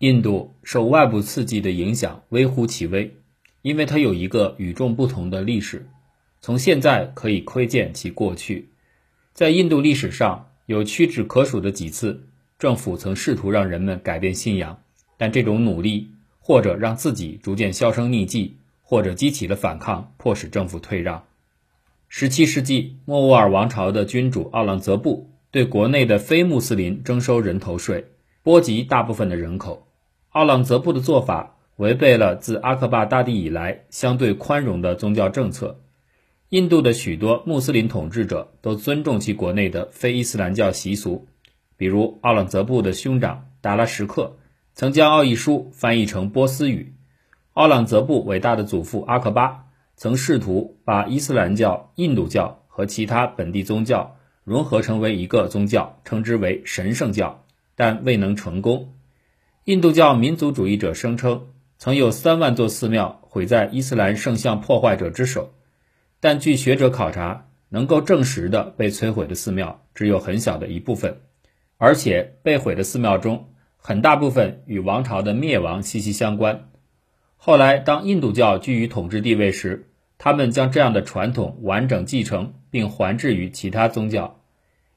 印度受外部刺激的影响微乎其微，因为它有一个与众不同的历史。从现在可以窥见其过去。在印度历史上，有屈指可数的几次，政府曾试图让人们改变信仰，但这种努力或者让自己逐渐销声匿迹，或者激起了反抗，迫使政府退让。十七世纪，莫卧儿王朝的君主奥朗泽布对国内的非穆斯林征收人头税，波及大部分的人口。奥朗泽布的做法违背了自阿克巴大帝以来相对宽容的宗教政策。印度的许多穆斯林统治者都尊重其国内的非伊斯兰教习俗，比如奥朗泽布的兄长达拉什克曾将奥义书翻译成波斯语。奥朗泽布伟大的祖父阿克巴曾试图把伊斯兰教、印度教和其他本地宗教融合成为一个宗教，称之为神圣教，但未能成功。印度教民族主义者声称，曾有三万座寺庙毁在伊斯兰圣像破坏者之手。但据学者考察，能够证实的被摧毁的寺庙只有很小的一部分，而且被毁的寺庙中很大部分与王朝的灭亡息息相关。后来，当印度教居于统治地位时，他们将这样的传统完整继承并还置于其他宗教。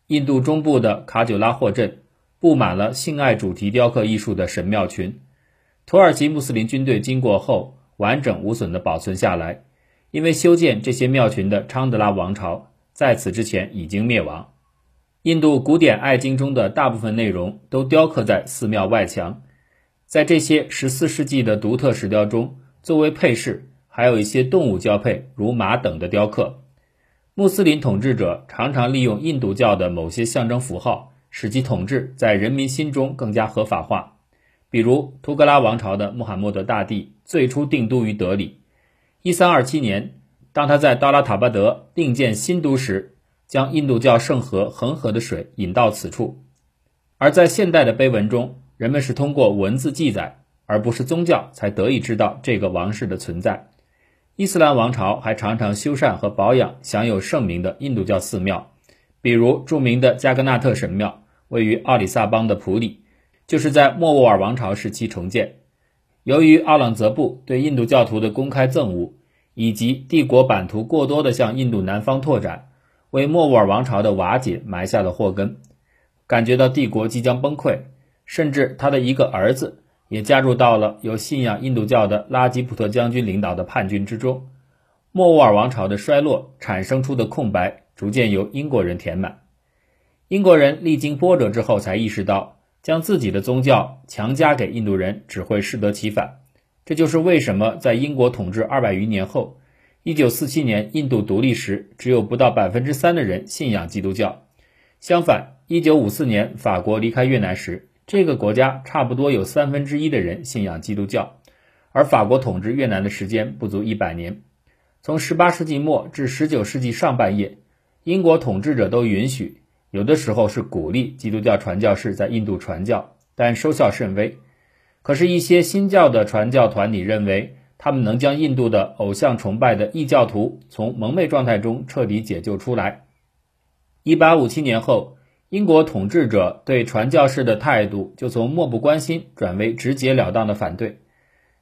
印度中部的卡久拉霍镇布满了性爱主题雕刻艺术的神庙群，土耳其穆斯林军队经过后完整无损地保存下来。因为修建这些庙群的昌德拉王朝在此之前已经灭亡。印度古典爱经中的大部分内容都雕刻在寺庙外墙，在这些14世纪的独特石雕中，作为配饰还有一些动物交配，如马等的雕刻。穆斯林统治者常常利用印度教的某些象征符号，使其统治在人民心中更加合法化。比如，图格拉王朝的穆罕默德大帝最初定都于德里。一三二七年，当他在达拉塔巴德另建新都时，将印度教圣河恒河的水引到此处。而在现代的碑文中，人们是通过文字记载，而不是宗教，才得以知道这个王室的存在。伊斯兰王朝还常常修缮和保养享有盛名的印度教寺庙，比如著名的加格纳特神庙，位于奥里萨邦的普里，就是在莫卧儿王朝时期重建。由于奥朗泽布对印度教徒的公开憎恶，以及帝国版图过多的向印度南方拓展，为莫卧儿王朝的瓦解埋下了祸根。感觉到帝国即将崩溃，甚至他的一个儿子也加入到了有信仰印度教的拉吉普特将军领导的叛军之中。莫卧儿王朝的衰落产生出的空白，逐渐由英国人填满。英国人历经波折之后，才意识到。将自己的宗教强加给印度人，只会适得其反。这就是为什么在英国统治二百余年后，一九四七年印度独立时，只有不到百分之三的人信仰基督教。相反，一九五四年法国离开越南时，这个国家差不多有三分之一的人信仰基督教。而法国统治越南的时间不足一百年，从十八世纪末至十九世纪上半叶，英国统治者都允许。有的时候是鼓励基督教传教士在印度传教，但收效甚微。可是，一些新教的传教团体认为，他们能将印度的偶像崇拜的异教徒从蒙昧状态中彻底解救出来。一八五七年后，英国统治者对传教士的态度就从漠不关心转为直截了当的反对。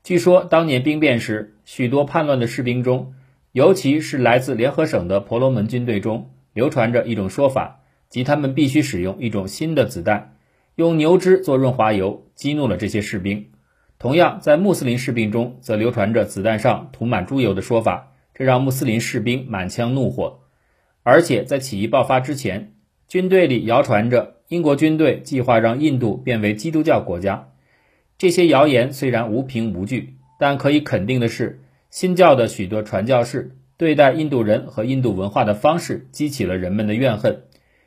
据说，当年兵变时，许多叛乱的士兵中，尤其是来自联合省的婆罗门军队中，流传着一种说法。即他们必须使用一种新的子弹，用牛脂做润滑油，激怒了这些士兵。同样，在穆斯林士兵中，则流传着子弹上涂满猪油的说法，这让穆斯林士兵满腔怒火。而且，在起义爆发之前，军队里谣传着英国军队计划让印度变为基督教国家。这些谣言虽然无凭无据，但可以肯定的是，新教的许多传教士对待印度人和印度文化的方式，激起了人们的怨恨。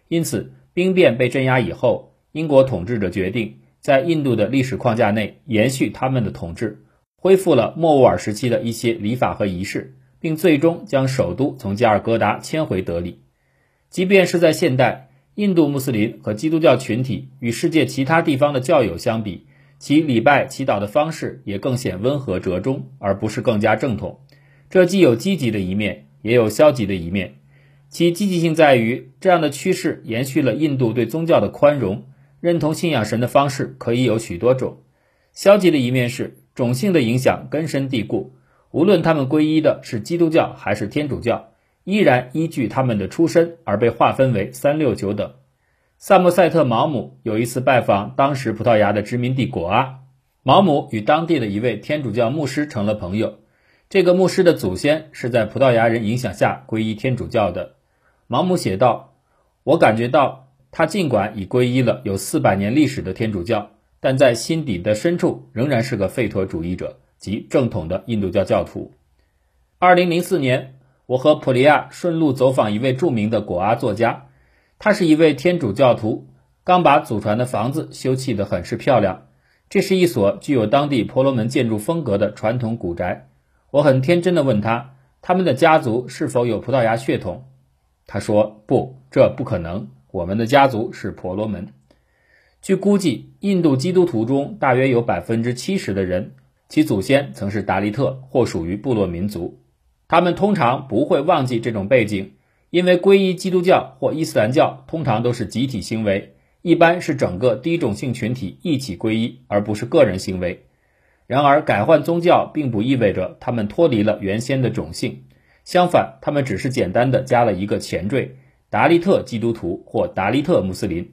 因此，兵变被镇压以后，英国统治者决定在印度的历史框架内延续他们的统治，恢复了莫卧儿时期的一些礼法和仪式，并最终将首都从加尔各答迁回德里。即便是在现代，印度穆斯林和基督教群体与世界其他地方的教友相比，其礼拜祈祷的方式也更显温和折中，而不是更加正统。这既有积极的一面，也有消极的一面。其积极性在于，这样的趋势延续了印度对宗教的宽容，认同信仰神的方式可以有许多种。消极的一面是种姓的影响根深蒂固，无论他们皈依的是基督教还是天主教，依然依据他们的出身而被划分为三六九等。萨默塞特·毛姆有一次拜访当时葡萄牙的殖民地果阿，毛姆与当地的一位天主教牧师成了朋友。这个牧师的祖先是在葡萄牙人影响下皈依天主教的。毛姆写道：“我感觉到他尽管已皈依了有四百年历史的天主教，但在心底的深处仍然是个吠陀主义者及正统的印度教教徒。”二零零四年，我和普利亚顺路走访一位著名的果阿作家。他是一位天主教徒，刚把祖传的房子修葺得很是漂亮。这是一所具有当地婆罗门建筑风格的传统古宅。我很天真地问他，他们的家族是否有葡萄牙血统？他说：“不，这不可能。我们的家族是婆罗门。”据估计，印度基督徒中大约有百分之七十的人，其祖先曾是达利特或属于部落民族。他们通常不会忘记这种背景。因为皈依基督教或伊斯兰教通常都是集体行为，一般是整个低种姓群体一起皈依，而不是个人行为。然而，改换宗教并不意味着他们脱离了原先的种姓，相反，他们只是简单的加了一个前缀——达利特基督徒或达利特穆斯林。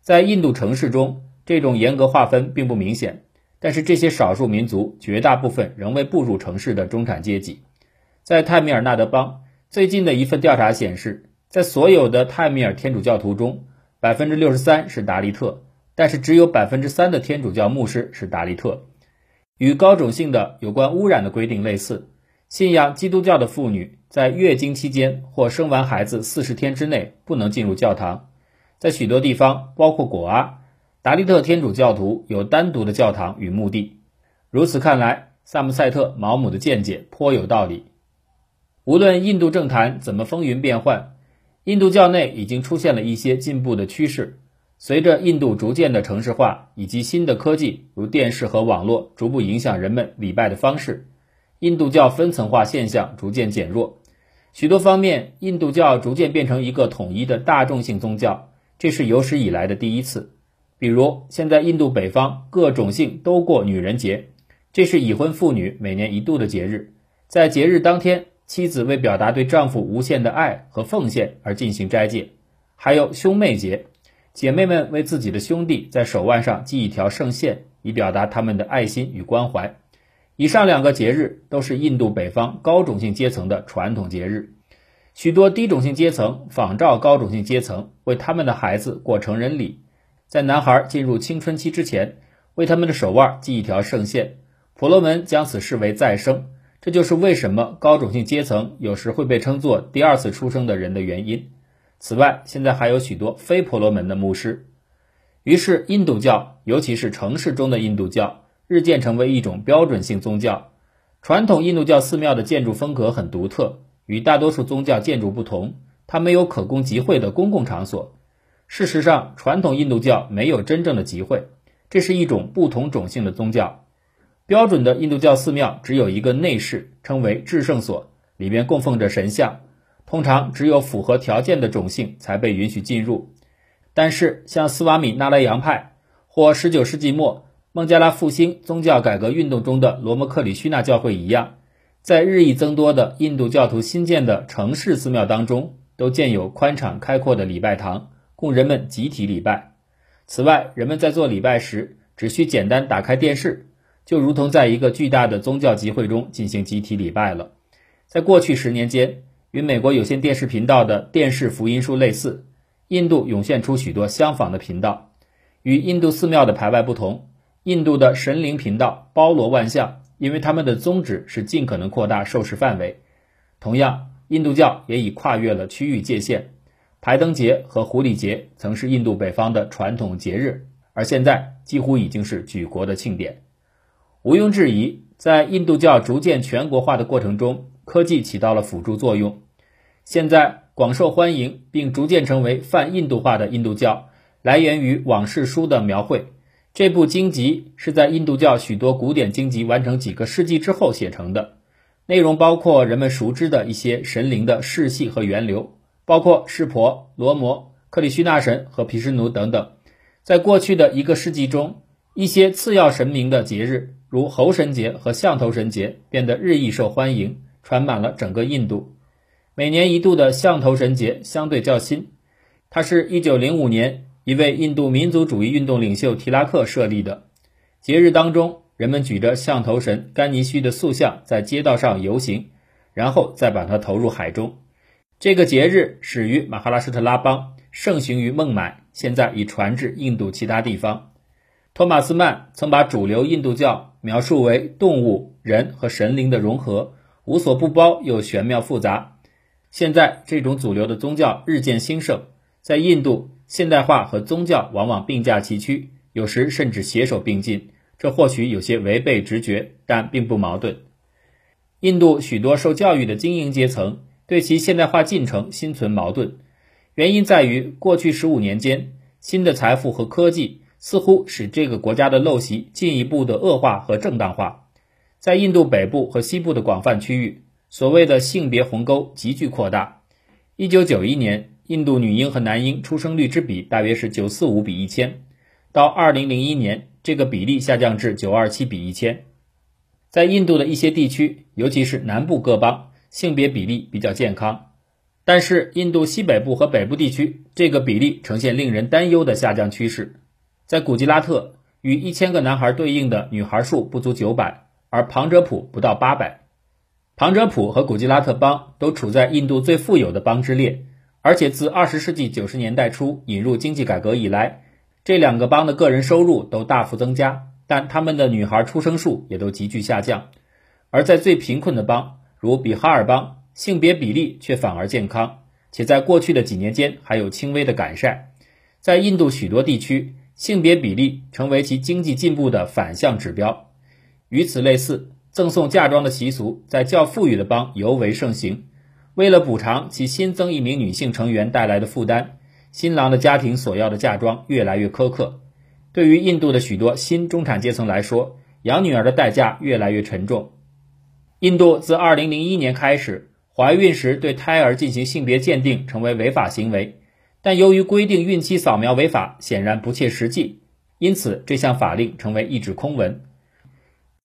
在印度城市中，这种严格划分并不明显，但是这些少数民族绝大部分仍未步入城市的中产阶级。在泰米尔纳德邦。最近的一份调查显示，在所有的泰米尔天主教徒中，百分之六十三是达利特，但是只有百分之三的天主教牧师是达利特。与高种姓的有关污染的规定类似，信仰基督教的妇女在月经期间或生完孩子四十天之内不能进入教堂。在许多地方，包括果阿，达利特天主教徒有单独的教堂与墓地。如此看来，萨姆塞特·毛姆的见解颇有道理。无论印度政坛怎么风云变幻，印度教内已经出现了一些进步的趋势。随着印度逐渐的城市化以及新的科技如电视和网络逐步影响人们礼拜的方式，印度教分层化现象逐渐减弱。许多方面，印度教逐渐变成一个统一的大众性宗教，这是有史以来的第一次。比如，现在印度北方各种姓都过女人节，这是已婚妇女每年一度的节日，在节日当天。妻子为表达对丈夫无限的爱和奉献而进行斋戒，还有兄妹节，姐妹们为自己的兄弟在手腕上系一条圣线，以表达他们的爱心与关怀。以上两个节日都是印度北方高种姓阶层的传统节日，许多低种姓阶层仿照高种姓阶层为他们的孩子过成人礼，在男孩进入青春期之前，为他们的手腕系一条圣线。婆罗门将此视为再生。这就是为什么高种姓阶层有时会被称作第二次出生的人的原因。此外，现在还有许多非婆罗门的牧师。于是，印度教，尤其是城市中的印度教，日渐成为一种标准性宗教。传统印度教寺庙的建筑风格很独特，与大多数宗教建筑不同，它没有可供集会的公共场所。事实上，传统印度教没有真正的集会，这是一种不同种姓的宗教。标准的印度教寺庙只有一个内室，称为至圣所，里面供奉着神像。通常只有符合条件的种姓才被允许进入。但是，像斯瓦米纳莱扬派或19世纪末孟加拉复兴宗教改革运动中的罗摩克里须纳教会一样，在日益增多的印度教徒新建的城市寺庙当中，都建有宽敞开阔的礼拜堂，供人们集体礼拜。此外，人们在做礼拜时，只需简单打开电视。就如同在一个巨大的宗教集会中进行集体礼拜了。在过去十年间，与美国有线电视频道的电视福音书类似，印度涌现出许多相仿的频道。与印度寺庙的排外不同，印度的神灵频道包罗万象，因为他们的宗旨是尽可能扩大受视范围。同样，印度教也已跨越了区域界限。排灯节和狐狸节曾是印度北方的传统节日，而现在几乎已经是举国的庆典。毋庸置疑，在印度教逐渐全国化的过程中，科技起到了辅助作用。现在广受欢迎并逐渐成为泛印度化的印度教，来源于《往事书》的描绘。这部经籍是在印度教许多古典经籍完成几个世纪之后写成的，内容包括人们熟知的一些神灵的世系和源流，包括湿婆、罗摩、克里须那神和毗湿奴等等。在过去的一个世纪中，一些次要神明的节日，如猴神节和象头神节，变得日益受欢迎，传满了整个印度。每年一度的象头神节相对较新，它是一九零五年一位印度民族主义运动领袖提拉克设立的。节日当中，人们举着象头神甘尼须的塑像在街道上游行，然后再把它投入海中。这个节日始于马哈拉施特拉邦，盛行于孟买，现在已传至印度其他地方。托马斯曼曾把主流印度教描述为动物、人和神灵的融合，无所不包又玄妙复杂。现在这种主流的宗教日渐兴盛，在印度，现代化和宗教往往并驾齐驱，有时甚至携手并进。这或许有些违背直觉，但并不矛盾。印度许多受教育的精英阶层。对其现代化进程心存矛盾，原因在于过去十五年间，新的财富和科技似乎使这个国家的陋习进一步的恶化和正当化。在印度北部和西部的广泛区域，所谓的性别鸿沟急剧扩大。一九九一年，印度女婴和男婴出生率之比大约是九四五比一千，到二零零一年，这个比例下降至九二七比一千。在印度的一些地区，尤其是南部各邦。性别比例比较健康，但是印度西北部和北部地区这个比例呈现令人担忧的下降趋势。在古吉拉特，与一千个男孩对应的女孩数不足九百，而旁遮普不到八百。旁遮普和古吉拉特邦都处在印度最富有的邦之列，而且自二十世纪九十年代初引入经济改革以来，这两个邦的个人收入都大幅增加，但他们的女孩出生数也都急剧下降。而在最贫困的邦，如比哈尔邦，性别比例却反而健康，且在过去的几年间还有轻微的改善。在印度许多地区，性别比例成为其经济进步的反向指标。与此类似，赠送嫁妆的习俗在较富裕的邦尤为盛行。为了补偿其新增一名女性成员带来的负担，新郎的家庭所要的嫁妆越来越苛刻。对于印度的许多新中产阶层来说，养女儿的代价越来越沉重。印度自2001年开始，怀孕时对胎儿进行性别鉴定成为违法行为，但由于规定孕期扫描违法，显然不切实际，因此这项法令成为一纸空文。